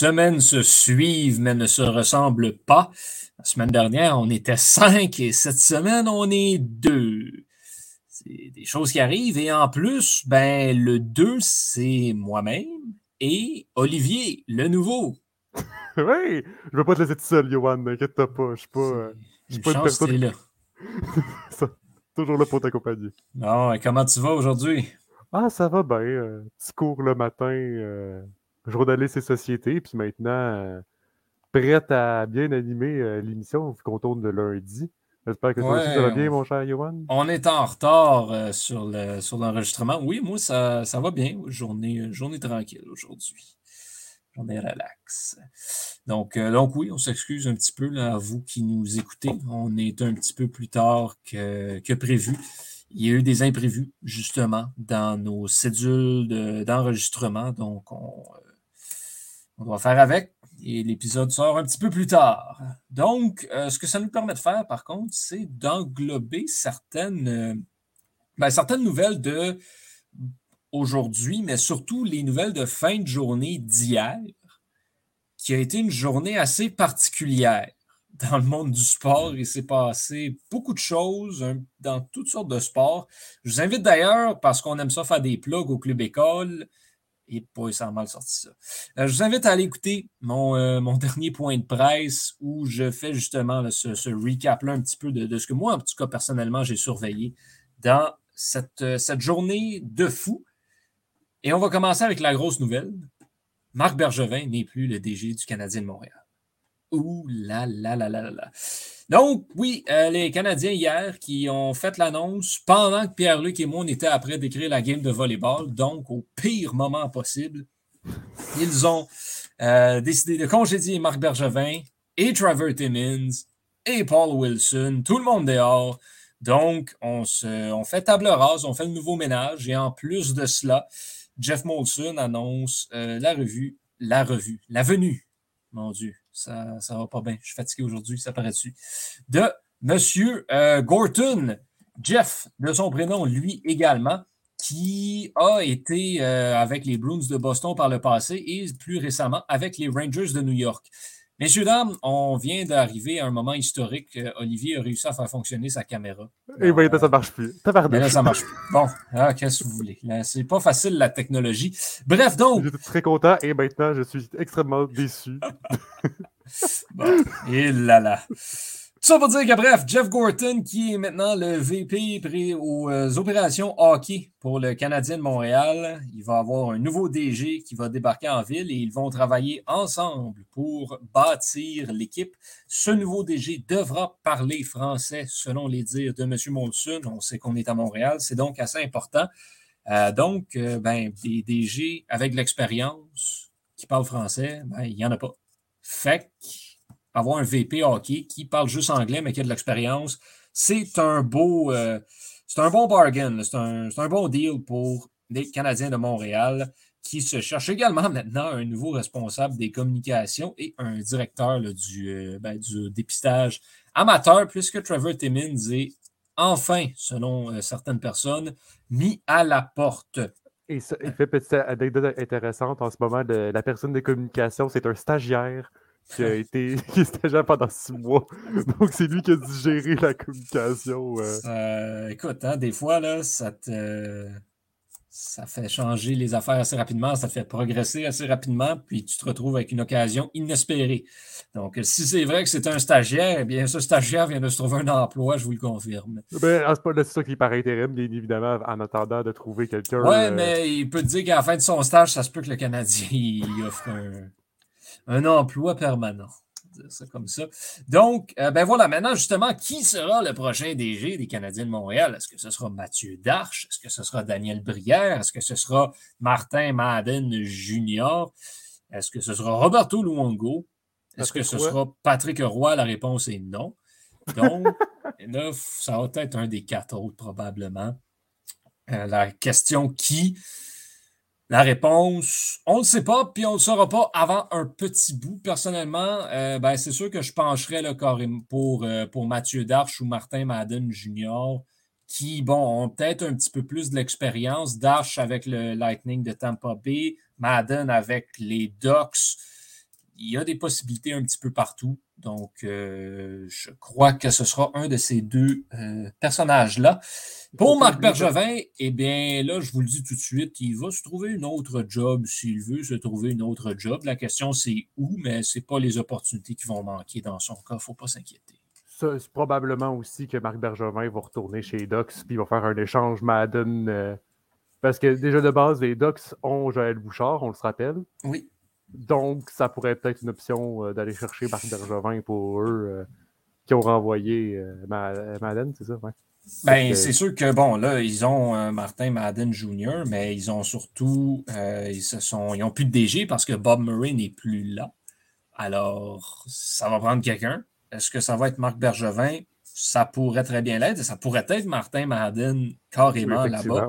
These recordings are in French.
semaines se suivent mais ne se ressemblent pas. La semaine dernière, on était cinq et cette semaine, on est deux. C'est des choses qui arrivent et en plus, ben, le deux, c'est moi-même et Olivier, le nouveau. oui, je veux pas te laisser tout seul, Johan, n'inquiète pas. Je suis pas, euh, je suis pas une personne. Là. toujours là pour t'accompagner. Non, comment tu vas aujourd'hui? Ah, ça va bien. Euh, petit cours le matin, euh, journaliste et société, puis maintenant, euh, prête à bien animer euh, l'émission, vu qu'on tourne le lundi. J'espère que toi ça va bien, mon cher Johan. On est en retard sur, le, sur l'enregistrement. Oui, moi, ça, ça va bien. Journée, journée tranquille aujourd'hui. Journée relax. Donc, donc oui, on s'excuse un petit peu là, à vous qui nous écoutez. On est un petit peu plus tard que, que prévu il y a eu des imprévus, justement, dans nos cédules d'enregistrement. donc, on, euh, on, doit faire avec. Et l'épisode sort un petit peu plus tard. Donc, euh, ce que ça nous permet de faire, par contre, c'est d'englober certaines, euh, ben, certaines nouvelles de aujourd'hui, mais surtout les nouvelles de fin de journée d'hier, qui a été une journée assez particulière dans le monde du sport. Il s'est passé beaucoup de choses dans toutes sortes de sports. Je vous invite d'ailleurs, parce qu'on aime ça faire des plugs au Club École, et pas ça mal sorti ça. Euh, je vous invite à aller écouter mon, euh, dernier point de presse où je fais justement ce, recap-là un petit peu de, ce que moi, en tout cas, personnellement, j'ai surveillé dans cette, euh, cette journée de fou. Et on va commencer avec la grosse nouvelle. Marc Bergevin n'est plus le DG du Canadien de Montréal. Ouh là là là là là. Donc, oui, euh, les Canadiens hier qui ont fait l'annonce pendant que Pierre-Luc et moi, on était après d'écrire la game de volleyball, donc au pire moment possible, ils ont euh, décidé de congédier Marc Bergevin et Trevor Timmins et Paul Wilson, tout le monde dehors. Donc, on, se, on fait table rase, on fait le nouveau ménage et en plus de cela, Jeff Molson annonce euh, la revue, la revue, la venue, mon Dieu, ça, ça va pas bien. Je suis fatigué aujourd'hui, ça paraît dessus. De Monsieur euh, Gorton, Jeff, de son prénom, lui également, qui a été euh, avec les Bruins de Boston par le passé et plus récemment avec les Rangers de New York. Messieurs, dames, on vient d'arriver à un moment historique. Euh, Olivier a réussi à faire fonctionner sa caméra. Et eh oui, ça marche plus. Mais là, ça marche plus. Bon, ah, qu'est-ce que vous voulez? C'est pas facile, la technologie. Bref, donc. J'étais très content et maintenant, je suis extrêmement déçu. bon, et là là. Ça pour dire que, bref, Jeff Gorton, qui est maintenant le VP aux euh, opérations hockey pour le Canadien de Montréal, il va avoir un nouveau DG qui va débarquer en ville et ils vont travailler ensemble pour bâtir l'équipe. Ce nouveau DG devra parler français, selon les dires de M. Molson. On sait qu'on est à Montréal, c'est donc assez important. Euh, donc, euh, ben, des DG avec l'expérience qui parlent français, ben, il n'y en a pas. Fait avoir un VP hockey qui parle juste anglais, mais qui a de l'expérience, c'est un beau. Euh, c'est un bon bargain, c'est un, un, bon deal pour les Canadiens de Montréal qui se cherchent également maintenant un nouveau responsable des communications et un directeur du, euh, ben, du, dépistage amateur, puisque Trevor Timmins est enfin, selon euh, certaines personnes, mis à la porte. Et ça, il fait petite anecdote intéressante en ce moment, de, la personne des communications, c'est un stagiaire qui a été qui stagiaire pendant six mois. Donc, c'est lui qui a digéré la communication. Euh. écoute, hein, des fois, là, ça te. Ça fait changer les affaires assez rapidement, ça te fait progresser assez rapidement, puis tu te retrouves avec une occasion inespérée. Donc, si c'est vrai que c'est un stagiaire, eh bien, ce stagiaire vient de se trouver un emploi, je vous le confirme. Ben, c'est ça qui paraît intérim, bien évidemment, en attendant de trouver quelqu'un. Ouais, euh, mais il peut te dire qu'à la fin de son stage, ça se peut que le Canadien il offre un, un emploi permanent. C'est comme ça. Donc, euh, ben voilà, maintenant, justement, qui sera le prochain DG des Canadiens de Montréal? Est-ce que ce sera Mathieu Darche? Est-ce que ce sera Daniel Brière? Est-ce que ce sera Martin Madden Jr.? Est-ce que ce sera Roberto Luongo? Est-ce que ce sera Patrick Roy? La réponse est non. Donc, là, ça va être un des quatre autres, probablement. Euh, la question qui la réponse, on ne sait pas, puis on ne le saura pas avant un petit bout. Personnellement, euh, ben, c'est sûr que je pencherais là, pour, euh, pour Mathieu Darche ou Martin Madden Jr., qui, bon, ont peut-être un petit peu plus de l'expérience. Darche avec le Lightning de Tampa Bay, Madden avec les Ducks. Il y a des possibilités un petit peu partout. Donc, euh, je crois que ce sera un de ces deux euh, personnages-là. Pour Marc Bergevin, eh bien, là, je vous le dis tout de suite, il va se trouver une autre job s'il veut se trouver une autre job. La question, c'est où, mais ce n'est pas les opportunités qui vont manquer dans son cas. Il ne faut pas s'inquiéter. C'est probablement aussi que Marc Bergevin va retourner chez Docs puis il va faire un échange Madden. Euh, parce que déjà de base, les Docs ont Joël Bouchard, on le se rappelle. Oui. Donc, ça pourrait être une option euh, d'aller chercher Marc Bergevin pour eux euh, qui ont renvoyé Madden, c'est ça? Ouais. Ben, c'est sûr que, bon, là, ils ont Martin Madden Jr., mais ils ont surtout, ils, se sont, ils ont plus de DG parce que Bob Murray n'est plus là. Alors, ça va prendre quelqu'un. Est-ce que ça va être Marc Bergevin? Ça pourrait très bien l'être. Ça pourrait être Martin Madden carrément là-bas.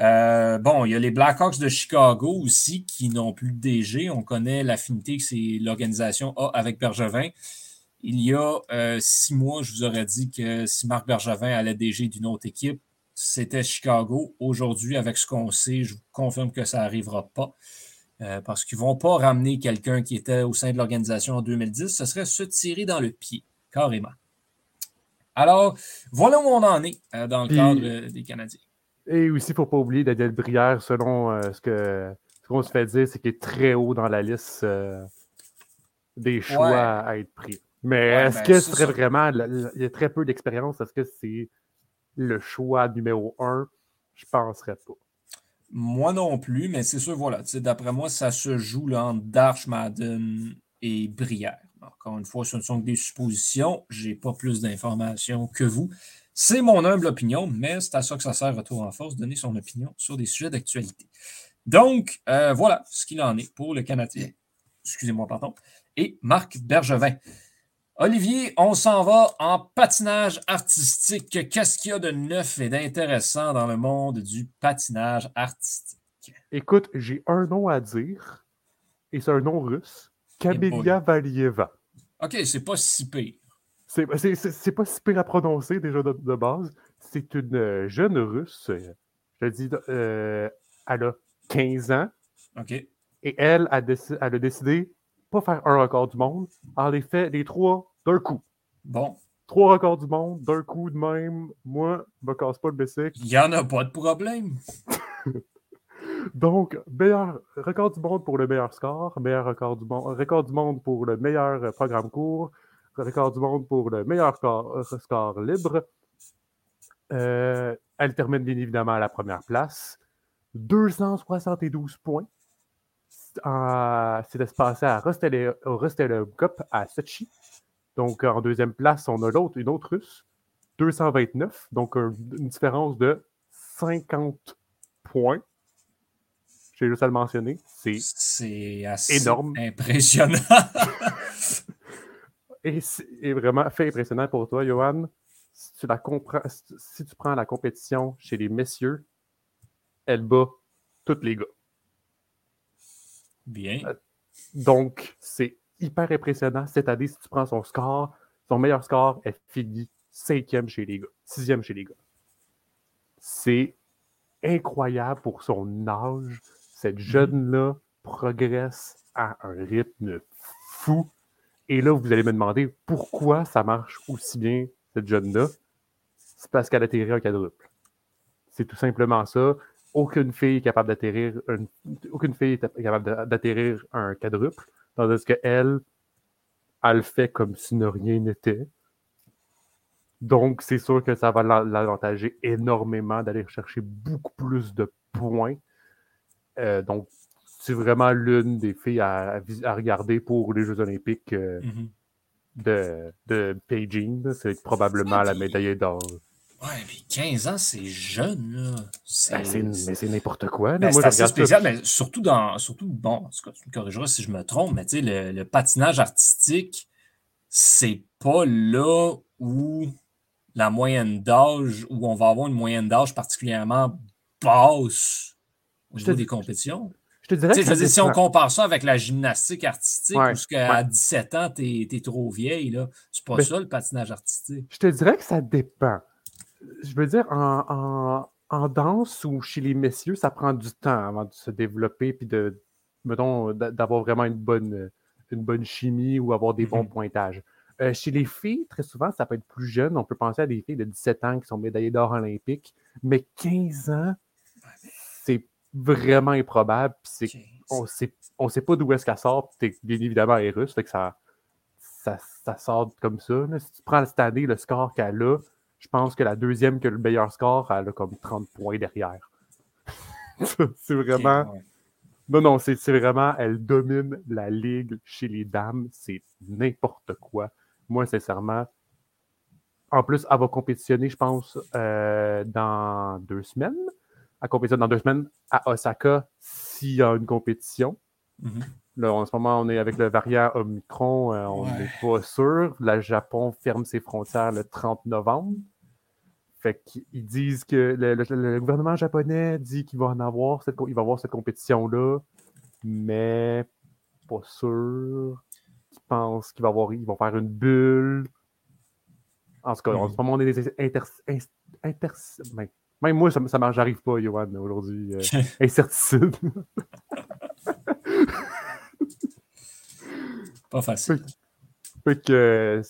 Euh, bon, il y a les Blackhawks de Chicago aussi qui n'ont plus de DG. On connaît l'affinité que l'organisation a avec Bergevin. Il y a euh, six mois, je vous aurais dit que si Marc Bergevin allait DG d'une autre équipe, c'était Chicago. Aujourd'hui, avec ce qu'on sait, je vous confirme que ça n'arrivera pas. Euh, parce qu'ils ne vont pas ramener quelqu'un qui était au sein de l'organisation en 2010. Ce serait se tirer dans le pied, carrément. Alors, voilà où on en est euh, dans le cadre euh, des Canadiens. Et aussi, il ne faut pas oublier Daniel Brière, selon ce que qu'on se fait dire, c'est qu'il est très haut dans la liste des choix à être pris. Mais est-ce ben, que ce serait vraiment. Il y a très peu d'expérience. Est-ce que c'est le choix numéro un? Je ne penserais pas. Moi non plus, mais c'est sûr, voilà. D'après moi, ça se joue là, entre Darch, Madden et Brière. Encore une fois, ce ne sont que des suppositions. Je n'ai pas plus d'informations que vous. C'est mon humble opinion, mais c'est à ça que ça sert Retour en force, donner son opinion sur des sujets d'actualité. Donc, euh, voilà ce qu'il en est pour le Canadien. Excusez-moi, pardon. Et Marc Bergevin. Olivier, on s'en va en patinage artistique. Qu'est-ce qu'il y a de neuf et d'intéressant dans le monde du patinage artistique? Écoute, j'ai un nom à dire, et c'est un nom russe. Kamelia Valieva. OK, c'est pas si pire. C'est pas si pire à prononcer déjà de, base. C'est une jeune russe, je dis, euh, elle a 15 ans. OK. Et elle a, elle a décidé pas faire un record du monde. En effet, les trois d'un coup. Bon. Trois records du monde, d'un coup de même. Moi, je me casse pas le bicycle. Il n'y en a pas de problème. Donc, meilleur record du monde pour le meilleur score, meilleur record du monde, record du monde pour le meilleur programme court, record du monde pour le meilleur score, libre. Euh, elle termine bien évidemment à la première place. 272 points. C'est passer à au Rostel Cup à Sochi. Donc, en deuxième place, on a l'autre, une autre russe, 229, donc une différence de 50 points. J'ai juste à le mentionner. C'est énorme. Impressionnant. et c'est vraiment fait impressionnant pour toi, Johan. Si tu, la comprends, si tu prends la compétition chez les messieurs, elle bat tous les gars. Bien. Euh, donc, c'est hyper impressionnant. Cette année, si tu prends son score, son meilleur score, elle finit cinquième chez les gars, sixième chez les gars. C'est incroyable pour son âge. Cette mhm. jeune-là progresse à un rythme fou. Et là, vous allez me demander pourquoi ça marche aussi bien, cette jeune-là. C'est parce qu'elle a atterri un quadruple. C'est tout simplement ça. Aucune fille est capable d'atterrir aucune fille est capable d'atterrir un quadruple. Tandis qu'elle, elle le fait comme si ne rien n'était. Donc, c'est sûr que ça va l'avantager énormément d'aller chercher beaucoup plus de points. Euh, donc, c'est vraiment l'une des filles à, regarder pour les Jeux olympiques euh, mm-hmm. de, de Beijing. C'est probablement la médaille d'or. Ouais, puis 15 ans, c'est jeune, là. Ben, mais c'est n'importe quoi. Ben, c'est assez spécial, mais surtout dans. Surtout, bon, en tout cas, tu me corrigeras si je me trompe, mais tu sais, le, patinage artistique, c'est pas là où la moyenne d'âge, où on va avoir une moyenne d'âge particulièrement basse des compétitions. Je te dirais que si on compare ça avec la gymnastique artistique, ouais, où à 17 ans, t'es es trop vieille, là. C'est pas ben, ça le patinage artistique. Je te dirais que ça dépend je veux dire, en, danse ou chez les messieurs, ça prend du temps avant de se développer puis de, mettons, d'avoir vraiment une bonne, une bonne chimie ou avoir des bons mm-hmm. pointages. Euh, chez les filles, très souvent, ça peut être plus jeune. On peut penser à des filles de 17 ans qui sont médaillées d'or olympique, mais 15 ans, c'est vraiment improbable. on sait, ne sait pas d'où est-ce qu'elle sort. bien évidemment, elle est russe, fait que ça, ça, sort comme ça. Si tu prends cette année le score qu'elle a, je pense que la deuxième qui a le meilleur score, elle a comme 30 points derrière. c'est vraiment. Non, non, c'est vraiment, elle domine la ligue chez les dames. C'est n'importe quoi. Moi, sincèrement, en plus, elle va compétitionner, je pense, euh, dans deux semaines. Elle compétitionne dans deux semaines à Osaka s'il y a une compétition. Mm-hmm. Là, en ce moment, on est avec le variant Omicron, euh, on n'est pas sûr. Le Japon ferme ses frontières le 30 novembre. Fait qu'ils disent que le, gouvernement japonais dit qu'il va en avoir cette, il va avoir cette compétition-là, mais pas sûr. Ils pensent qu'ils avoir, ils vont faire une bulle. En tout cas, en ce moment, on est des inter, ben, même moi, ça, ça j'arrive pas, Johan, aujourd'hui. Euh, incertitude. pas facile. Fait que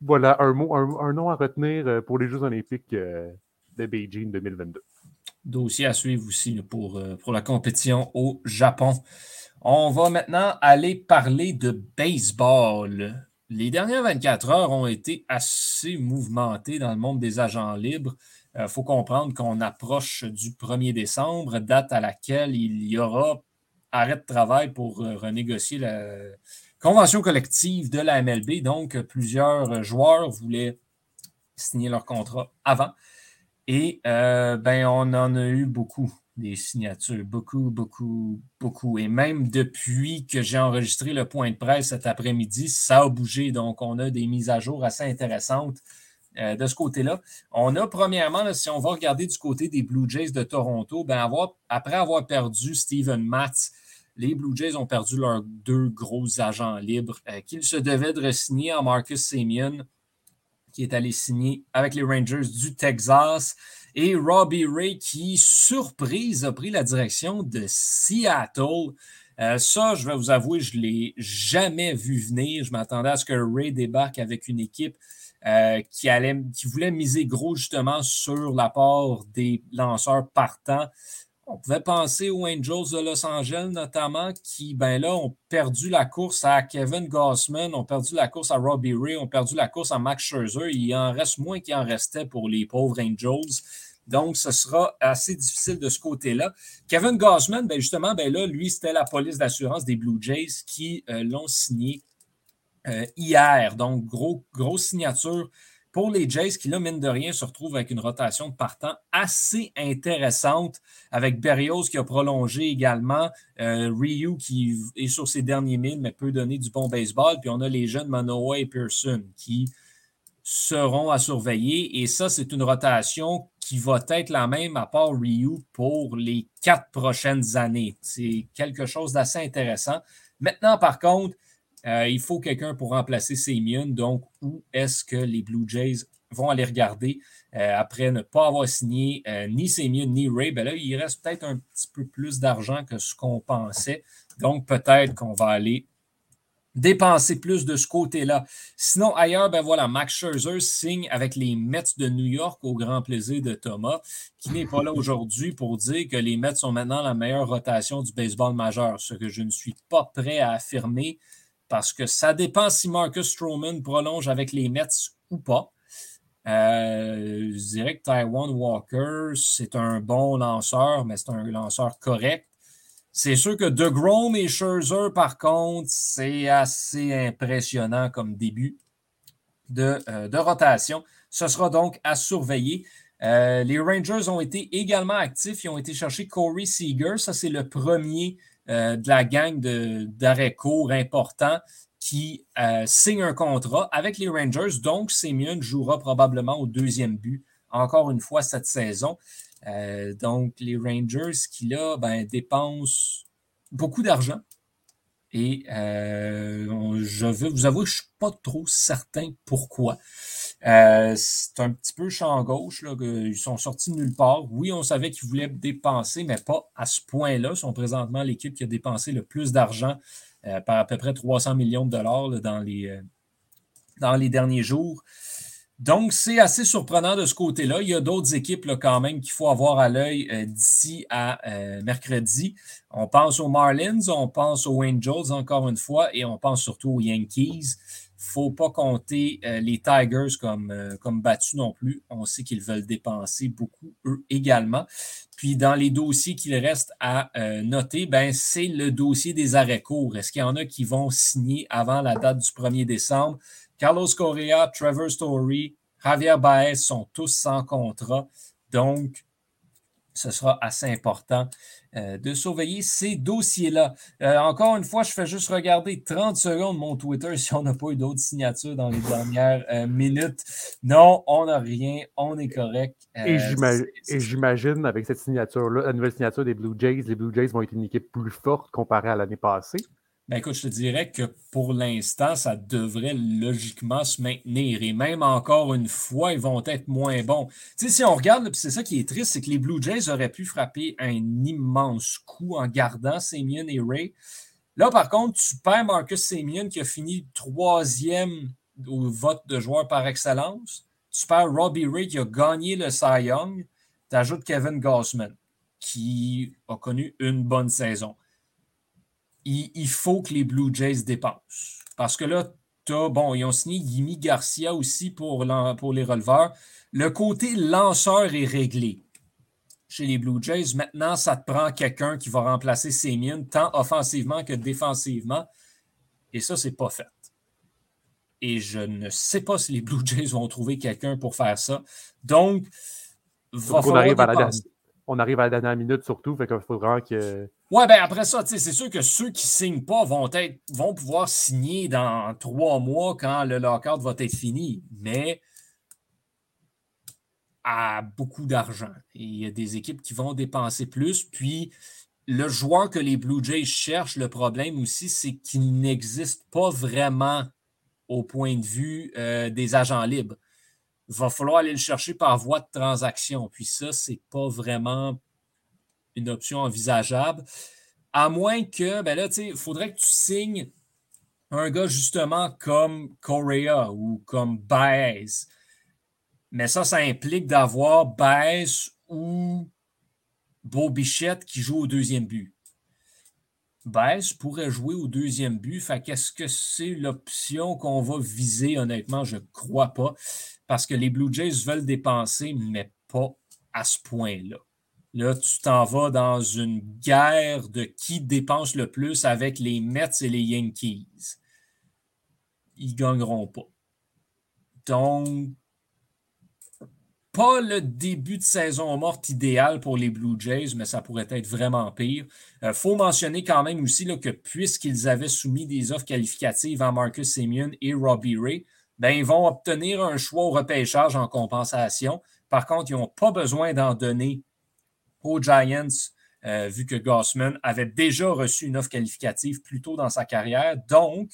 voilà, un, mot, un, nom à retenir euh, pour les Jeux olympiques euh, de Beijing 2022. Dossier à suivre aussi pour, euh, pour la compétition au Japon. On va maintenant aller parler de baseball. Les dernières 24 heures ont été assez mouvementées dans le monde des agents libres. Il faut comprendre qu'on approche du 1er décembre, date à laquelle il y aura arrêt de travail pour renégocier la, Convention collective de la MLB, donc plusieurs joueurs voulaient signer leur contrat avant. Et euh, ben, on en a eu beaucoup des signatures, beaucoup, beaucoup, beaucoup. Et même depuis que j'ai enregistré le point de presse cet après-midi, ça a bougé. Donc, on a des mises à jour assez intéressantes euh, de ce côté-là. On a, premièrement, si on va regarder du côté des Blue Jays de Toronto, ben, après avoir perdu Steven Matz, les Blue Jays ont perdu leurs deux gros agents libres euh, qu'ils se devaient de re-signer en Marcus Simeon, qui est allé signer avec les Rangers du Texas, et Robbie Ray, qui, surprise, a pris la direction de Seattle. Euh, ça, je vais vous avouer, je ne l'ai jamais vu venir. Je m'attendais à ce que Ray débarque avec une équipe euh, qui, allait, qui voulait miser gros justement sur l'apport des lanceurs partants. On pouvait penser aux Angels de Los Angeles notamment, qui, ben là, ont perdu la course à Kevin Gossman, ont perdu la course à Robbie Ray, ont perdu la course à Max Scherzer. Il en reste moins qu'il en restait pour les pauvres Angels. Donc, ce sera assez difficile de ce côté-là. Kevin Gossman, ben justement, ben là, lui, c'était la police d'assurance des Blue Jays qui euh, l'ont signé euh, hier. Donc, gros, grosse signature pour les Jays, qui là, mine de rien, se retrouvent avec une rotation de partant assez intéressante, avec Berrios qui a prolongé également, euh, Ryu qui est sur ses derniers milles, mais peut donner du bon baseball, puis on a les jeunes Manoa et Pearson qui seront à surveiller, et ça, c'est une rotation qui va être la même à part Ryu pour les quatre prochaines années. C'est quelque chose d'assez intéressant. Maintenant, par contre, euh, il faut quelqu'un pour remplacer Simeon. Donc, où est-ce que les Blue Jays vont aller regarder euh, après ne pas avoir signé euh, ni Simeon ni Ray? Ben là, il reste peut-être un petit peu plus d'argent que ce qu'on pensait. Donc, peut-être qu'on va aller dépenser plus de ce côté-là. Sinon, ailleurs, ben voilà, Max Scherzer signe avec les Mets de New York au grand plaisir de Thomas, qui n'est pas là aujourd'hui pour dire que les Mets sont maintenant la meilleure rotation du baseball majeur, ce que je ne suis pas prêt à affirmer parce que ça dépend si Marcus Stroman prolonge avec les Mets ou pas. Euh, je dirais que Taiwan Walker, c'est un bon lanceur, mais c'est un lanceur correct. C'est sûr que DeGrom et Scherzer, par contre, c'est assez impressionnant comme début de, euh, rotation. Ce sera donc à surveiller. Euh, les Rangers ont été également actifs. Ils ont été chercher Corey Seager. Ça, c'est le premier euh, de la gang d'arrêt court important qui euh, signe un contrat avec les Rangers. Donc, Semyon jouera probablement au deuxième but, encore une fois, cette saison. Euh, donc, les Rangers qui, là, ben, dépensent beaucoup d'argent. Et je veux vous avouer je suis pas trop certain pourquoi. Euh, c'est un petit peu champ gauche. Là, ils sont sortis de nulle part. Oui, on savait qu'ils voulaient dépenser, mais pas à ce point-là. Ils sont présentement l'équipe qui a dépensé le plus d'argent par à peu près 300 millions de dollars dans, les, dans les derniers jours. Donc, c'est assez surprenant de ce côté-là. Il y a d'autres équipes quand même qu'il faut avoir à l'œil d'ici à mercredi. On pense aux Marlins, on pense aux Angels encore une fois, et on pense surtout aux Yankees faut pas compter euh, les Tigers comme, euh, comme battus non plus. On sait qu'ils veulent dépenser beaucoup, eux également. Puis dans les dossiers qu'il reste à euh, noter, ben, c'est le dossier des arrêts courts. Est-ce qu'il y en a qui vont signer avant la date du 1er décembre? Carlos Correa, Trevor Story, Javier Baez sont tous sans contrat. Donc, ce sera assez important euh, de surveiller ces dossiers-là. Euh, encore une fois, je fais juste regarder 30 secondes mon Twitter si on n'a pas eu d'autres signatures dans les dernières euh, minutes. Non, on n'a rien, on est correct. et j'imagine, avec cette signature-là, la nouvelle signature des Blue Jays, les Blue Jays vont être une équipe plus forte comparée à l'année passée. Ben écoute, je te dirais que pour l'instant, ça devrait logiquement se maintenir. Et même encore une fois, ils vont être moins bons. Si on regarde, c'est ça qui est triste, c'est que les Blue Jays auraient pu frapper un immense coup en gardant Semyon et Ray. Là, par contre, tu perds Marcus Semyon qui a fini troisième au vote de joueur par excellence. Tu perds Robbie Ray qui a gagné le Cy Young. Tu ajoutes Kevin Gossman qui a connu une bonne saison il, faut que les Blue Jays dépensent. Parce que là, as, bon, ils ont signé Yimi Garcia aussi pour, pour les releveurs. Le côté lanceur est réglé chez les Blue Jays. Maintenant, ça te prend quelqu'un qui va remplacer Semien, tant offensivement que défensivement. Et ça, c'est pas fait. Et je ne sais pas si les Blue Jays vont trouver quelqu'un pour faire ça. Donc, va on, arrive à la dernière, on arrive à la dernière minute surtout, fait qu'il faudra que Ouais, ben après ça, c'est sûr que ceux qui ne signent pas vont, être, vont pouvoir signer dans trois mois quand le lockout va être fini. Mais à beaucoup d'argent. Il y a des équipes qui vont dépenser plus. Puis le joueur que les Blue Jays cherchent, le problème aussi, c'est qu'il n'existe pas vraiment au point de vue euh, des agents libres. Il va falloir aller le chercher par voie de transaction. Puis ça, c'est pas vraiment une option envisageable. À moins que, ben là, il faudrait que tu signes un gars justement comme Correa ou comme Baez. Mais ça, ça implique d'avoir Baez ou Beau Bichette qui joue au deuxième but. Baez pourrait jouer au deuxième but. Fait qu'est-ce que c'est l'option qu'on va viser? Honnêtement, je ne crois pas. Parce que les Blue Jays veulent dépenser, mais pas à ce point-là. Là, tu t'en vas dans une guerre de qui dépense le plus avec les Mets et les Yankees. Ils ne gagneront pas. Donc, pas le début de saison morte idéal pour les Blue Jays, mais ça pourrait être vraiment pire. Il euh, faut mentionner quand même aussi là, que puisqu'ils avaient soumis des offres qualificatives à Marcus Simeon et Robbie Ray, ben, ils vont obtenir un choix au repêchage en compensation. Par contre, ils n'ont pas besoin d'en donner aux Giants, euh, vu que Gossman avait déjà reçu une offre qualificative plus tôt dans sa carrière. Donc,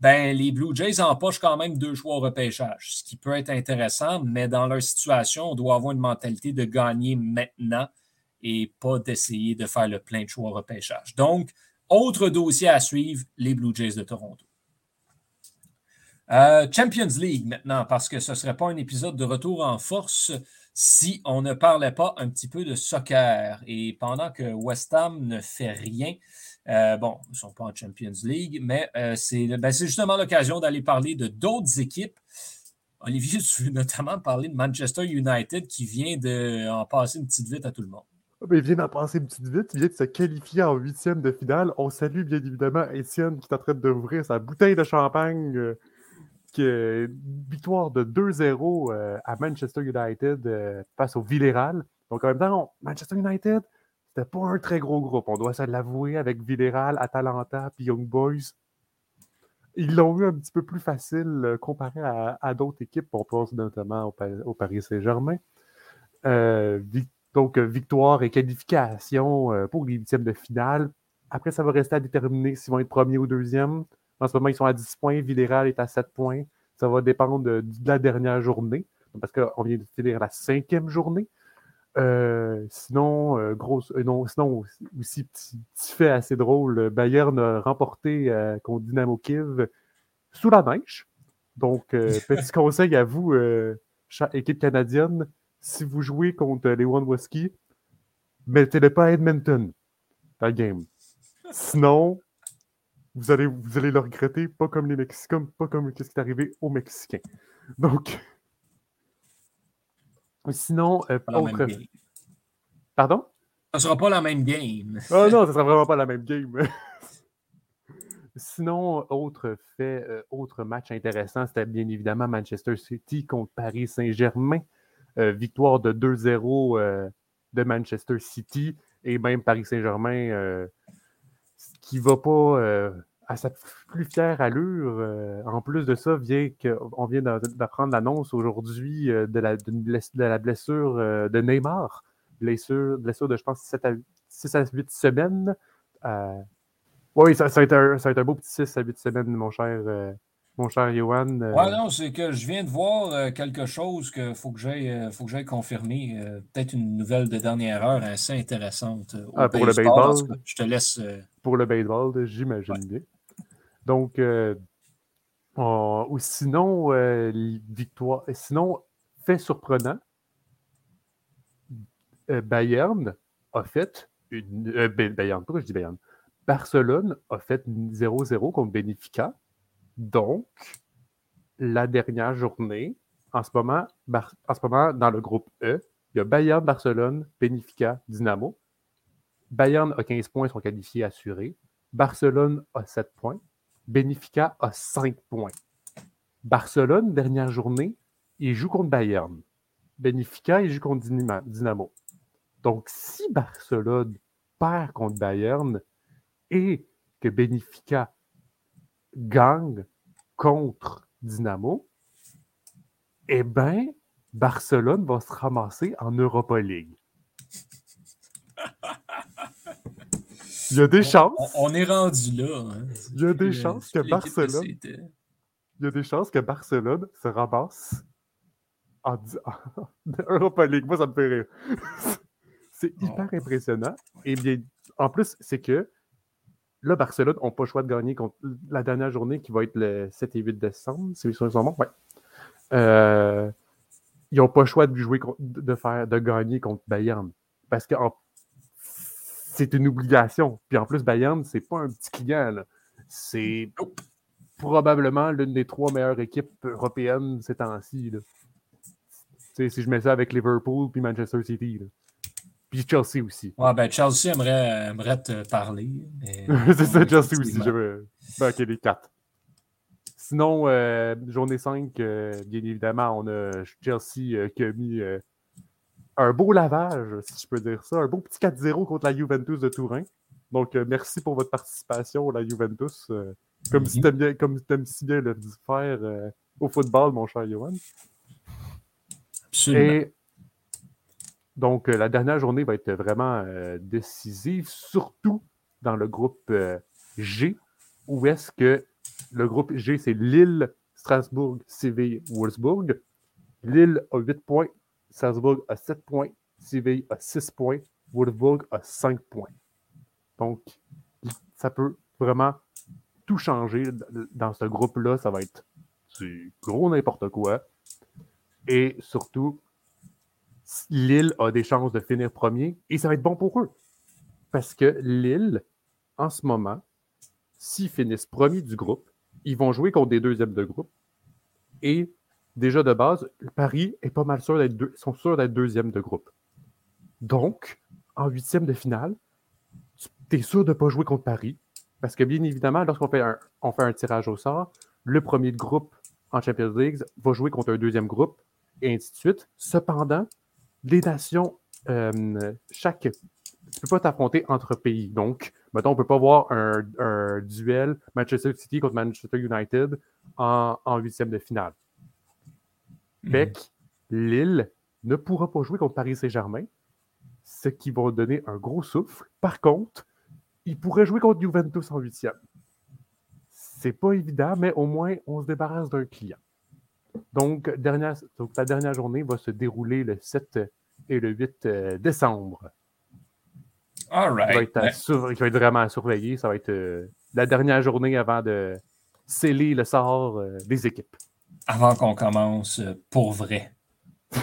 ben, les Blue Jays empochent quand même deux choix au repêchage, ce qui peut être intéressant, mais dans leur situation, on doit avoir une mentalité de gagner maintenant et pas d'essayer de faire le plein de choix au repêchage. Donc, autre dossier à suivre, les Blue Jays de Toronto. Euh, Champions League maintenant, parce que ce ne serait pas un épisode de retour en force si on ne parlait pas un petit peu de soccer. Et pendant que West Ham ne fait rien, euh, bon, ils ne sont pas en Champions League, mais euh, ben, c'est justement l'occasion d'aller parler de d'autres équipes. Olivier, tu veux notamment parler de Manchester United qui vient d'en passer une petite vite à tout le monde. Ah, ben, il vient d'en passer une petite vite, il vient de se qualifier en huitième de finale. On salue bien évidemment Étienne qui est en train d'ouvrir sa bouteille de champagne. Victoire de 2-0 euh, à Manchester United euh, face au Villarreal. Donc, en même temps, Manchester United, c'était pas un très gros groupe. On doit se l'avouer avec Villarreal, Atalanta puis Young Boys. Ils l'ont eu un petit peu plus facile euh, comparé à, d'autres équipes. On pense notamment au, Paris Saint-Germain. donc, victoire et qualification pour les huitièmes de finale. Après, ça va rester à déterminer s'ils vont être premiers ou deuxième. En ce moment, ils sont à 10 points. Villarreal est à 7 points. Ça va dépendre de, la dernière journée, parce qu'on vient de finir la cinquième journée. sinon, grosse, non, sinon, aussi, petit, fait assez drôle, Bayern a remporté contre Dynamo Kiev sous la neige. Donc, petit conseil à vous, équipe canadienne, si vous jouez contre les One Whisky, mettez-le pas à Edmonton, la game. Sinon, vous allez, vous allez le regretter, pas comme les Mexicains, pas comme ce qui est arrivé aux Mexicains. Donc, sinon, euh, autre... Pardon? Ça sera pas la même game. oh non, ça sera vraiment pas la même game. Sinon, autre fait, euh, autre match intéressant, c'était bien évidemment Manchester City contre Paris Saint-Germain. Euh, victoire de 2-0 de Manchester City et même Paris Saint-Germain qui va pas à sa plus fière allure. Euh, en plus de ça, vient on vient d'apprendre l'annonce aujourd'hui euh, de, la, blessure euh, de Neymar. Blessure, blessure de, je pense, 6 à 8 semaines. oui, ça, ça, a été un, beau petit 6 à 8 semaines, mon cher, mon cher Johan. Oui, non, c'est que je viens de voir quelque chose qu'il faut que j'aille confirmer. Peut-être une nouvelle de dernière heure assez intéressante. Ah, pour le baseball. Je te laisse. Pour le baseball, j'imagine donc, euh, ou sinon, euh, victoire, sinon, fait surprenant, euh, Bayern a fait une. Bayern, pourquoi je dis Bayern? Barcelone a fait 0-0 contre Benfica. Donc, la dernière journée, en ce moment, dans le groupe E, il y a Bayern, Barcelone, Benfica, Dynamo. Bayern a 15 points, sont qualifiés assurés. Barcelone a 7 points. Benfica a 5 points. Barcelone, dernière journée, il joue contre Bayern. Benfica, il joue contre Dynamo. Donc, si Barcelone perd contre Bayern et que Benfica gagne contre Dynamo, eh bien, Barcelone va se ramasser en Europa League. Il y a des chances. On, est rendu là. Hein. Il y a des chances que Barcelone. Il y a des chances que Barcelone se ramasse en, Europa League. Moi, ça me fait rire. c'est hyper impressionnant. Et bien, en plus, c'est que là, Barcelone n'a pas le choix de gagner contre la dernière journée qui va être le 7 et 8 décembre. C'est sur son Ouais. Euh, ils n'ont pas le choix de jouer de faire de gagner contre Bayern. Parce qu'en c'est une obligation. Puis en plus, Bayern, c'est pas un petit client. C'est probablement l'une des trois meilleures équipes européennes ces temps-ci. Si je mets ça avec Liverpool puis Manchester City. Puis Chelsea aussi. Ouais, ben Chelsea aimerait, aimerait te parler. c'est ça, Chelsea aussi. Je Ben, ok, les quatre. Sinon, euh, journée 5, euh, bien évidemment, on a Chelsea euh, qui a mis un beau lavage, si je peux dire ça. Un beau petit 4-0 contre la Juventus de Turin. Donc, euh, merci pour votre participation, la Juventus. Euh, comme, si tu bien, comme aimes si bien le faire euh, au football, mon cher Johan. Absolument. Et donc, la dernière journée va être vraiment décisive, surtout dans le groupe G, où est-ce que le groupe G, c'est Lille, Strasbourg, Séville, Wolfsburg. Lille a 8 points, Salzburg a 7 points, Séville a 6 points, Wolfsburg a 5 points. Donc, ça peut vraiment tout changer dans ce groupe-là. Ça va être du gros n'importe quoi. Et surtout, Lille a des chances de finir premier et ça va être bon pour eux. Parce que Lille, en ce moment, s'ils finissent premier du groupe, ils vont jouer contre des deuxièmes de groupe. Et déjà de base, Paris est pas mal sûr d'être sont sûrs d'être deuxième de groupe. Donc, en huitième de finale, tu es sûr de ne pas jouer contre Paris? Parce que bien évidemment, lorsqu'on fait un, un tirage au sort, le premier de groupe en Champions League va jouer contre un deuxième groupe, et ainsi de suite. Cependant, les nations, euh, chaque. Tu ne peux pas t'affronter entre pays. Donc, mettons, on ne peut pas voir un, duel Manchester City contre Manchester United en huitième de finale. Fait Lille ne pourra pas jouer contre Paris Saint-Germain, ce qui va donner un gros souffle. Par contre, il pourrait jouer contre Juventus en huitième. C'est pas évident, mais au moins, on se débarrasse d'un client. Donc, dernière, donc, la dernière journée va se dérouler le 7 et le 8 décembre. All right. va être, vraiment surveillé. Ça va être la dernière journée avant de sceller le sort des équipes. Avant qu'on commence pour vrai.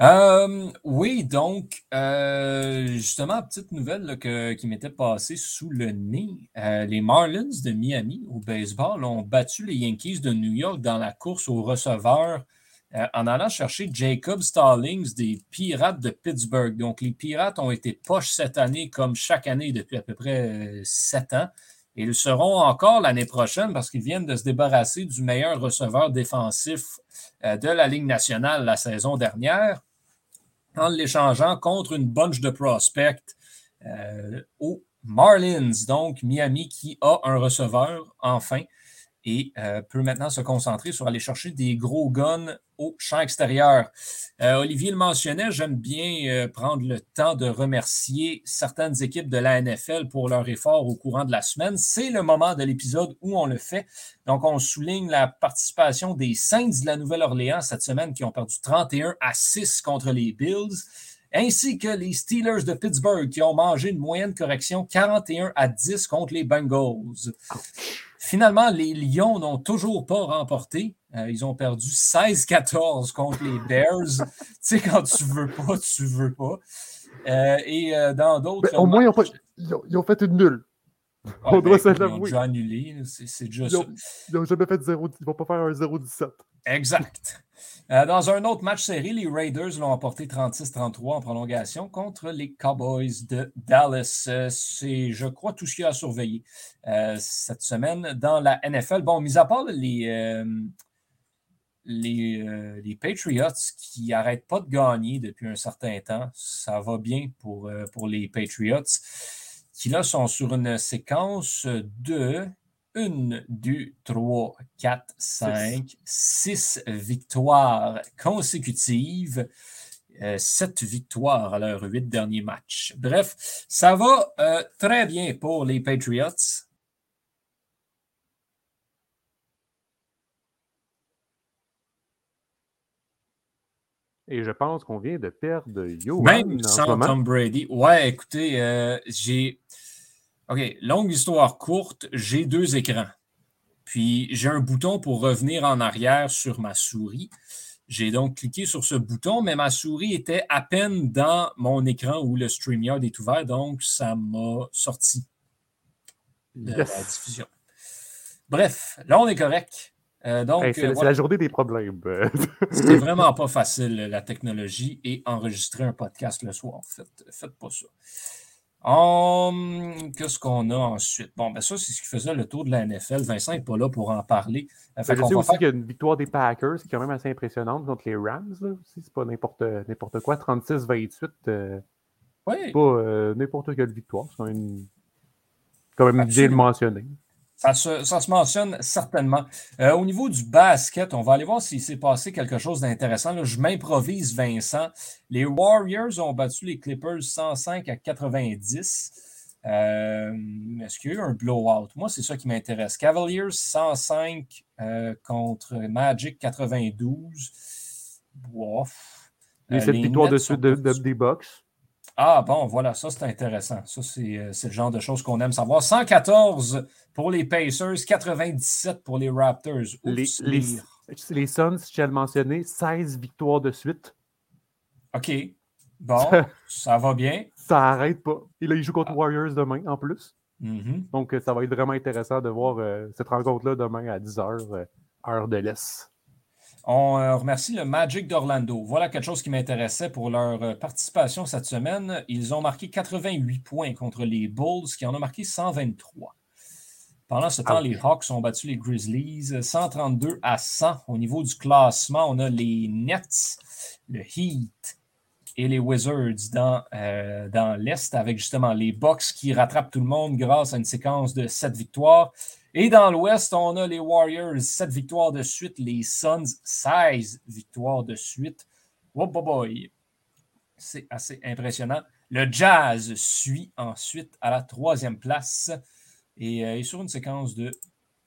Euh, oui, donc, euh, justement, petite nouvelle qui m'était passée sous le nez. Euh, les Marlins de Miami au baseball ont battu les Yankees de New York dans la course aux receveurs en allant chercher Jacob Stallings des Pirates de Pittsburgh. Donc, les Pirates ont été poches cette année comme chaque année depuis à peu près sept ans. Ils seront encore l'année prochaine parce qu'ils viennent de se débarrasser du meilleur receveur défensif de la Ligue nationale la saison dernière en l'échangeant contre une bunch de prospects euh, aux Marlins, donc Miami qui a un receveur enfin et euh, peut maintenant se concentrer sur aller chercher des gros guns au champ extérieur. Euh, Olivier le mentionnait, j'aime bien euh, prendre le temps de remercier certaines équipes de la NFL pour leur effort au courant de la semaine. C'est le moment de l'épisode où on le fait. Donc, on souligne la participation des Saints de la Nouvelle-Orléans cette semaine qui ont perdu 31 à 6 contre les Bills ainsi que les Steelers de Pittsburgh qui ont mangé une moyenne correction 41 à 10 contre les Bengals. Finalement, les Lions n'ont toujours pas remporté. Euh, ils ont perdu 16-14 contre les Bears. tu sais, quand tu veux pas, tu veux pas. Euh, et euh, dans d'autres. Au moins, ils ont, fait une nulle. Ah, On doit ben, Ils ont déjà annulé. C'est déjà ils n'ont jamais fait 0. Ils vont pas faire un 0-17. Exact. Dans un autre match série, les Raiders l'ont emporté 36-33 en prolongation contre les Cowboys de Dallas. C'est, je crois, tout ce qu'il y a à surveiller cette semaine dans la NFL. Bon, mis à part les, les, Patriots qui n'arrêtent pas de gagner depuis un certain temps, ça va bien pour, pour les Patriots, qui là sont sur une séquence de 1, 2, 3, 4, 5, 6 victoires consécutives. 7 euh, victoires à leurs 8 derniers matchs. Bref, ça va euh, très bien pour les Patriots. Et je pense qu'on vient de perdre Yo. Même sans Tom Brady. Ouais, écoutez, euh, j'ai. OK, longue histoire courte, j'ai deux écrans. Puis j'ai un bouton pour revenir en arrière sur ma souris. J'ai donc cliqué sur ce bouton, mais ma souris était à peine dans mon écran où le StreamYard est ouvert, donc ça m'a sorti de la diffusion. Bref, là, on est correct. Euh, donc, c'est, euh, la journée des problèmes. c'est vraiment pas facile, la technologie, et enregistrer un podcast le soir. Faites, faites pas ça. Hum, qu'est-ce qu'on a ensuite? Bon, ben ça, c'est ce qui faisait le tour de la NFL. Vincent n'est pas là pour en parler. Euh, fait ben, je sais aussi qu'il y a une victoire des Packers qui est quand même assez impressionnante contre les Rams. C'est pas n'importe, n'importe quoi. 36-28. Euh, oui. Pas euh, n'importe quelle victoire. C'est quand même, quand même bien le mentionner. Ça se, mentionne certainement. Euh, au niveau du basket, on va aller voir s'il s'est passé quelque chose d'intéressant. Je m'improvise, Vincent. Les Warriors ont battu les Clippers 105 à 90. Euh, est-ce qu'il y a eu un blowout? Moi, c'est ça qui m'intéresse. Cavaliers 105 euh, contre Magic 92. Bof. Les 7 victoires de suite des Bucks. Ah bon, voilà, ça c'est intéressant. Ça, c'est le genre de choses qu'on aime savoir. 114 pour les Pacers, 97 pour les Raptors. les, les, les, Suns, je le mentionner, 16 victoires de suite. OK. Bon, ça va bien. Ça n'arrête pas. Et là, ils jouent contre ah. Warriors demain en plus. Mm-hmm. Donc, ça va être vraiment intéressant de voir euh, cette rencontre-là demain à 10h, euh, heure de l'Est. On euh, remercie le Magic d'Orlando. Voilà quelque chose qui m'intéressait pour leur participation cette semaine. Ils ont marqué 88 points contre les Bulls, qui en ont marqué 123. Pendant ce temps, les Hawks ont battu les Grizzlies 132 à 100. Au niveau du classement, on a les Nets, le Heat et les Wizards dans, euh, dans l'Est, avec justement les Bucks qui rattrapent tout le monde grâce à une séquence de 7 victoires. Et dans l'Ouest, on a les Warriors, 7 victoires de suite, les Suns, 16 victoires de suite. Oh boy, c'est assez impressionnant. Le Jazz suit ensuite à la troisième place et est euh, sur une séquence de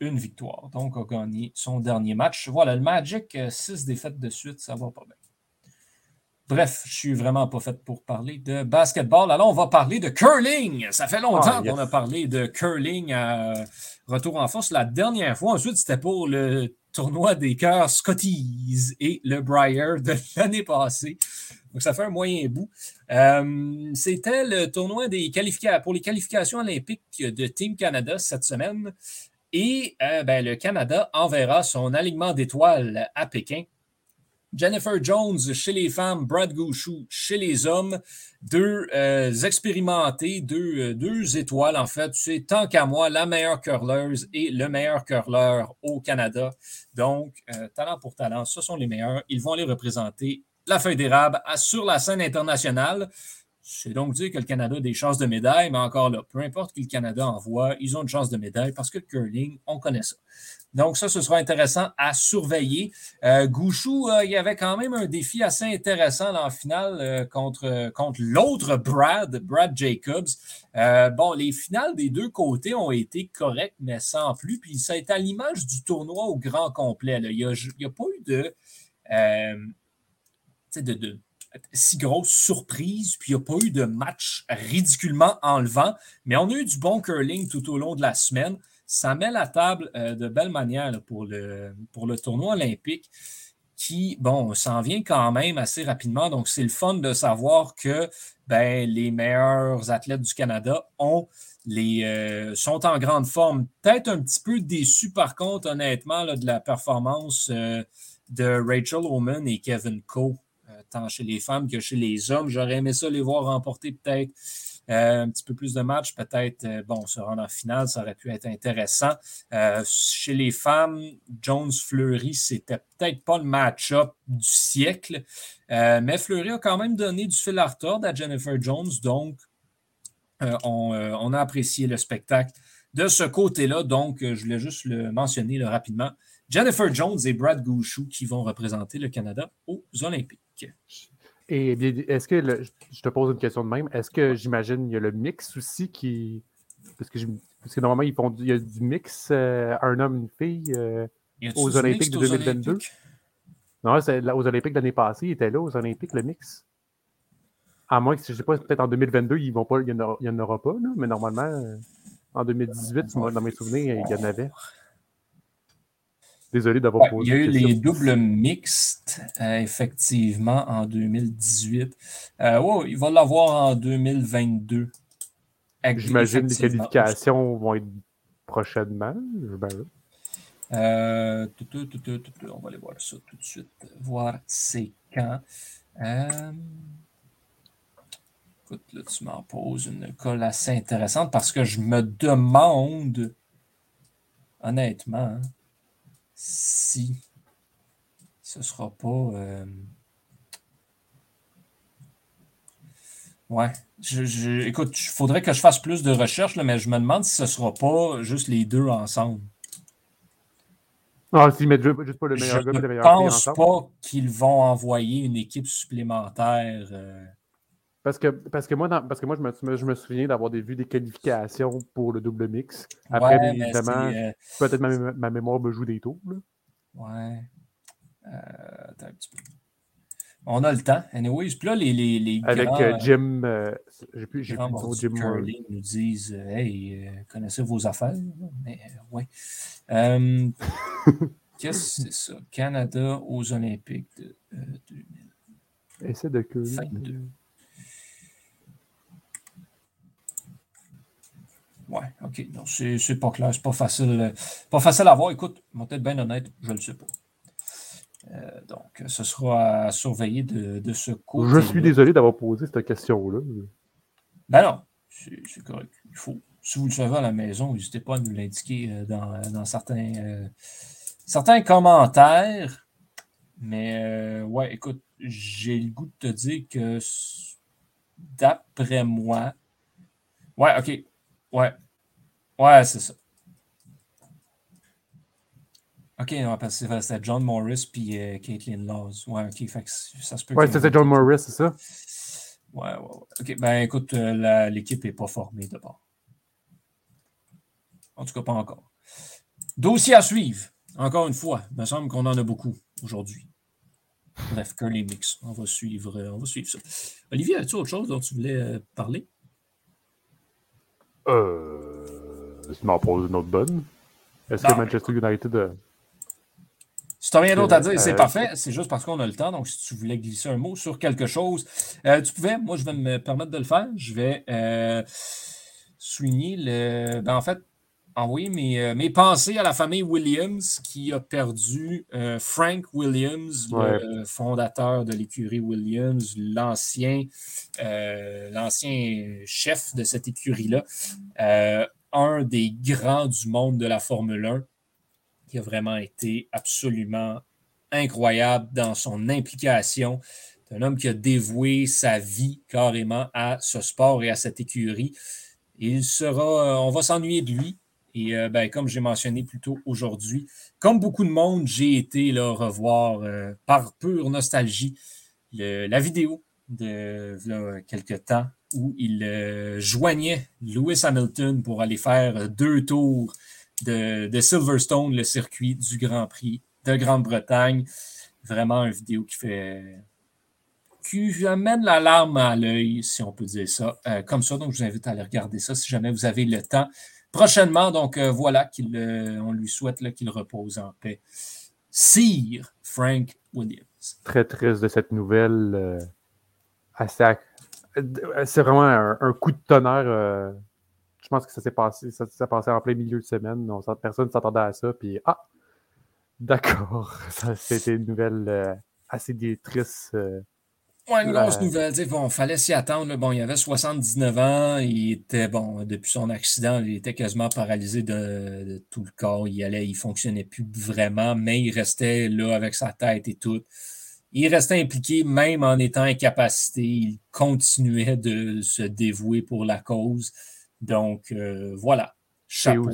une victoire. Donc, a gagné son dernier match. Voilà, le Magic, 6 euh, défaites de suite, ça va pas bien. Bref, je suis vraiment pas fait pour parler de basketball. Alors, on va parler de curling. Ça fait longtemps ah, qu'on a parlé de curling à retour en force. La dernière fois, ensuite, c'était pour le tournoi des cœurs Scotties et le Briar de l'année passée. Donc, ça fait un moyen bout. Euh, c'était le tournoi des pour les qualifications olympiques de Team Canada cette semaine. Et euh, ben, le Canada enverra son alignement d'étoiles à Pékin. Jennifer Jones chez les femmes, Brad Gouchou chez les hommes. Deux euh, expérimentés, deux, deux, étoiles en fait. C'est tant qu'à moi la meilleure curleuse et le meilleur curleur au Canada. Donc, talent pour talent, ce sont les meilleurs. Ils vont les représenter la feuille d'érable sur la scène internationale. C'est donc dire que le Canada a des chances de médaille, mais encore là, peu importe qui le Canada envoie, ils ont une chance de médaille parce que le curling, on connaît ça. Donc, ça, ce sera intéressant à surveiller. Euh, Gouchou, euh, il y avait quand même un défi assez intéressant dans la finale euh, contre, contre l'autre Brad, Brad Jacobs. bon, les finales des deux côtés ont été correctes, mais sans plus. Puis ça a été à l'image du tournoi au grand complet. Il n'y a, pas eu de de, si grosse surprise, puis il n'y a pas eu de match ridiculement enlevant, mais on a eu du bon curling tout au long de la semaine. Ça met la table euh, de belle manière pour, le, tournoi olympique qui, bon, s'en vient quand même assez rapidement. Donc, c'est le fun de savoir que ben, les meilleurs athlètes du Canada ont les, euh, sont en grande forme. Peut-être un petit peu déçu, par contre, honnêtement, de la performance euh, de Rachel Oman et Kevin Coe tant chez les femmes que chez les hommes. J'aurais aimé ça les voir remporter peut-être euh, un petit peu plus de matchs, peut-être, euh, bon, se rendre en finale, ça aurait pu être intéressant. Euh, chez les femmes, Jones-Fleury, c'était peut-être pas le match-up du siècle, mais Fleury a quand même donné du fil à retordre à Jennifer Jones, donc on, on, a apprécié le spectacle de ce côté-là, donc je voulais juste le mentionner rapidement. Jennifer Jones et Brad Gouchou qui vont représenter le Canada aux Olympiques. Et est-ce que, je te pose une question de même, est-ce que j'imagine il y a le mix aussi qui. Parce que, parce que normalement, ils font, il y a du mix, euh, un homme, une fille, euh, aux Olympiques de 2022? Non, aux Olympiques de l'année passée, il était là, aux Olympiques, le mix. À moins que, je ne sais pas, peut-être en 2022, ils vont pas, il n'y en, aura pas, mais normalement, en 2018, dans mes souvenirs, il y en avait. Désolé d'avoir posé. Il y a eu les doubles mixtes, euh, effectivement, en 2018. Euh, il va l'avoir en 2022. J'imagine les qualifications vont être prochainement. Euh, on va aller voir ça tout de suite. Voir c'est quand. Euh, écoute, là, tu m'en poses une colle assez intéressante parce que je me demande, honnêtement, hein, si ce ne sera pas. Euh, ouais. Je, écoute, il faudrait que je fasse plus de recherches, mais je me demande si ce ne sera pas juste les deux ensemble. Ah, s'ils mettent juste pas le meilleur gars et le meilleur Je ne pense pas qu'ils vont envoyer une équipe supplémentaire. Euh, parce que, parce que moi, parce que moi je, me, je me souviens d'avoir vu des qualifications pour le double mix. Après, évidemment, euh, peut-être ma, ma, mémoire me joue des tours. Là. Ouais. Euh, attends un petit peu. On a le temps. Anyways, puis là, les, les, les Avec euh, Jim. J'ai plus, j'ai Jim Curling nous disent Hey, connaissez vos affaires. Mais ouais. Qu'est-ce que c'est ça? Canada aux Olympiques de 2000. Essai de curling. Ouais, OK. Donc, c'est pas clair, c'est pas facile, pas facile à voir. Écoute, mon tête bien honnête, je ne le sais pas. Euh, donc, ce sera à surveiller de, ce côté. Je suis désolé d'avoir posé cette question-là. Ben non, c'est correct. Il faut. Si vous le savez à la maison, n'hésitez pas à nous l'indiquer euh, dans, certains, euh, certains commentaires. Mais ouais, écoute, j'ai le goût de te dire que d'après moi, ouais, OK, Ouais. Ouais, c'est ça. OK, non, parce que c'était John Morris puis euh, Caitlin Laws. Ouais, OK, fait que ça se peut. Ouais, c'était John Morris, c'est ça? Ouais, ouais, ouais. OK, ben écoute, euh, l'équipe n'est pas formée d'abord. En tout cas, pas encore. Dossier à suivre. Encore une fois, il me semble qu'on en a beaucoup aujourd'hui. Bref, Curly Mix. On va suivre, on va suivre ça. Olivier, as-tu autre chose dont tu voulais parler? Euh. Tu m'en poses une autre bonne. Est-ce que Manchester United. Si tu n'as rien d'autre à dire, c'est parfait. C'est juste parce qu'on a le temps. Donc, si tu voulais glisser un mot sur quelque chose, tu pouvais. Moi, je vais me permettre de le faire. Je vais souligner le. Ben, en fait, envoyer mes, euh, mes, pensées à la famille Williams qui a perdu euh, Frank Williams, le fondateur de l'écurie Williams, l'ancien euh, l'ancien chef de cette écurie-là, un des grands du monde de la Formule 1, qui a vraiment été absolument incroyable dans son implication. C'est un homme qui a dévoué sa vie carrément à ce sport et à cette écurie. Il sera, on va s'ennuyer de lui, et euh, ben, comme j'ai mentionné plus tôt aujourd'hui, comme beaucoup de monde, j'ai été là, revoir euh, par pure nostalgie la vidéo de quelques temps où il euh, joignait Lewis Hamilton pour aller faire deux tours de, de, Silverstone, le circuit du Grand Prix de Grande-Bretagne. Vraiment une vidéo qui fait qui amène la larme à l'œil, si on peut dire ça, comme ça. Donc, je vous invite à aller regarder ça si jamais vous avez le temps prochainement. Donc euh, voilà, qu'il, euh, on lui souhaite qu'il repose en paix. Sire Frank Williams. Très triste de cette nouvelle. Euh, c'est vraiment un, coup de tonnerre. je pense que ça s'est passé, ça s'est passé en plein milieu de semaine. personne ne s'attendait à ça. Puis, ah, d'accord. C'était une nouvelle assez triste Ouais, une grosse nouvelle. Bon, fallait s'y attendre. Bon, il avait 79 ans. Il était, bon, depuis son accident, il était quasiment paralysé de, tout le corps. Il allait, il fonctionnait plus vraiment, mais il restait là avec sa tête et tout. Il restait impliqué même en étant incapacité. Il continuait de se dévouer pour la cause. Donc, euh, voilà. Chapeau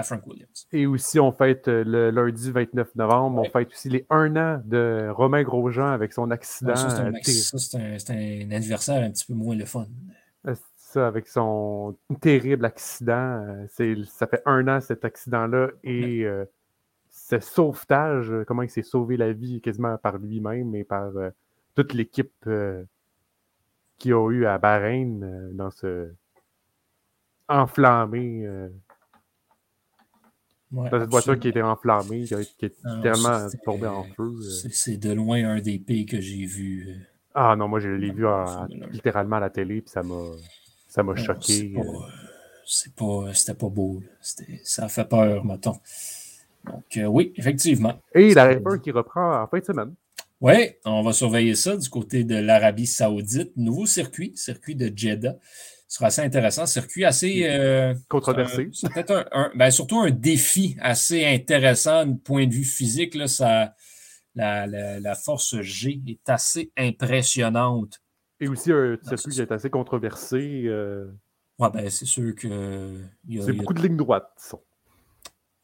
à Frank Williams. Et aussi, on fête euh, le lundi 29 novembre, on fête aussi les un an de Romain Grosjean avec son accident. ça, c'est un, anniversaire un petit peu moins le fun. Euh, ça, avec son terrible accident. Euh, ça fait un an cet accident-là et ce sauvetage, comment il s'est sauvé la vie quasiment par lui-même et par toute l'équipe qui a eu à Bahreïn dans enflammé cette voiture qui était enflammée, qui, est tellement tombée en feu. Euh. C'est de loin un des pays que j'ai vu. Euh. Ah non, moi je l'ai vu littéralement à la télé, puis ça m'a ça m'a choqué. Euh. C'est pas, c'était pas beau. Ça fait peur, mettons. Donc oui, effectivement. Et la F1 qui reprend en fin de semaine. Oui, on va surveiller ça du côté de l'Arabie Saoudite. Nouveau circuit, circuit de Jeddah sera assez intéressant. Circuit assez. Euh, Controversé. peut-être un, ben, surtout un défi assez intéressant du point de vue physique. Là, ça, la, la, force G est assez impressionnante. Et aussi un circuit qui est assez controversé. Euh... Ouais, ben, c'est sûr que. C'est beaucoup de lignes droites.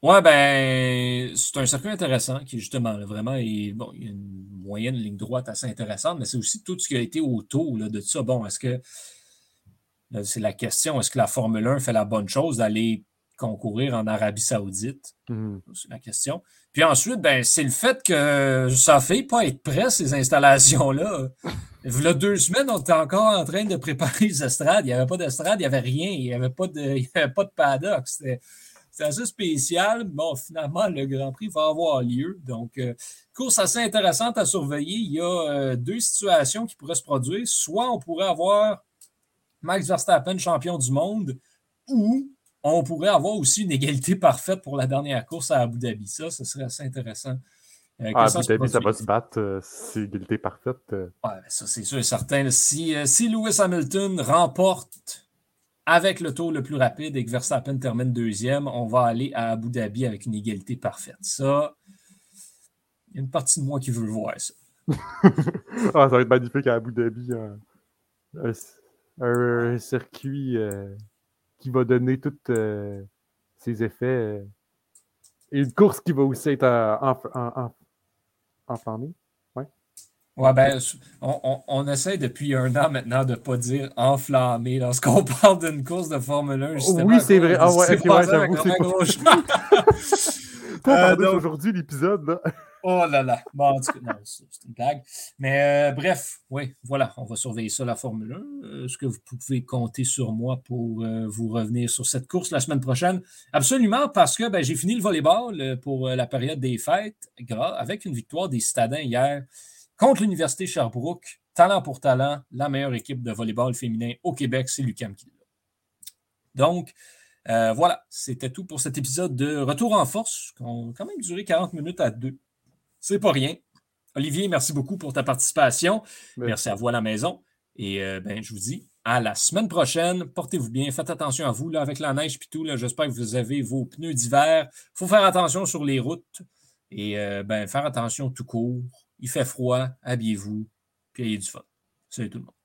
Ouais, ben, c'est un circuit intéressant qui, justement, vraiment, est, bon, il y a une moyenne ligne droite assez intéressante, mais c'est aussi tout ce qui a été autour là, de ça. Bon, est-ce que c'est la question, est-ce que la Formule 1 fait la bonne chose d'aller concourir en Arabie Saoudite? Mhm. C'est la question. Puis ensuite, ben, c'est le fait que ça fait pas être prêt, ces installations-là. Il y a deux semaines, on était encore en train de préparer les estrades. Il n'y avait pas d'estrade, il n'y avait rien. Il n'y avait, pas de, avait pas de paddock. C'était assez spécial. Bon, finalement, le Grand Prix va avoir lieu. Donc, euh, course assez intéressante à surveiller. Il y a euh, deux situations qui pourraient se produire. Soit on pourrait avoir Max Verstappen champion du monde, ou on pourrait avoir aussi une égalité parfaite pour la dernière course à Abu Dhabi. Ça, ce serait assez intéressant. Euh, ah, Abu Dhabi, ça va se battre euh, si égalité parfaite. Euh. Ouais, ça, c'est sûr et certain. Si, si Lewis Hamilton remporte avec le tour le plus rapide et que Verstappen termine deuxième, on va aller à Abu Dhabi avec une égalité parfaite. Ça, il y a une partie de moi qui veut le voir, ça. ah, ça va être magnifique à Abu Dhabi. Hein un, circuit euh, qui va donner tous euh, ses effets. Euh, et une course qui va aussi être enflammée. Ouais. Ouais, ben, on, on, essaie depuis un an maintenant de ne pas dire enflammé lorsqu'on parle d'une course de Formule 1. Oui, c'est vrai. Ah ouais, ok, ouais, j'avoue. C'est pas... aujourd'hui l'épisode. Oh là là. Bon, c'est une blague. Mais euh, bref, oui, voilà, on va surveiller ça, la Formule 1. Est-ce que vous pouvez compter sur moi pour euh, vous revenir sur cette course la semaine prochaine? Absolument, parce que ben, j'ai fini le volleyball euh, pour la période des fêtes avec une victoire des citadins hier contre l'Université Sherbrooke. Talent pour talent, la meilleure équipe de volleyball féminin au Québec, c'est Lucam qui Donc, voilà, c'était tout pour cet épisode de Retour en force, qui a quand même duré 40 minutes à deux. C'est pas rien. Olivier, merci beaucoup pour ta participation. Merci, à vous à la maison. Et euh, ben, je vous dis à la semaine prochaine. Portez-vous bien. Faites attention à vous là, avec la neige et tout. J'espère que vous avez vos pneus d'hiver. Il faut faire attention sur les routes et euh, ben, faire attention tout court. Il fait froid. Habillez-vous. Puis ayez du fun. Salut tout le monde.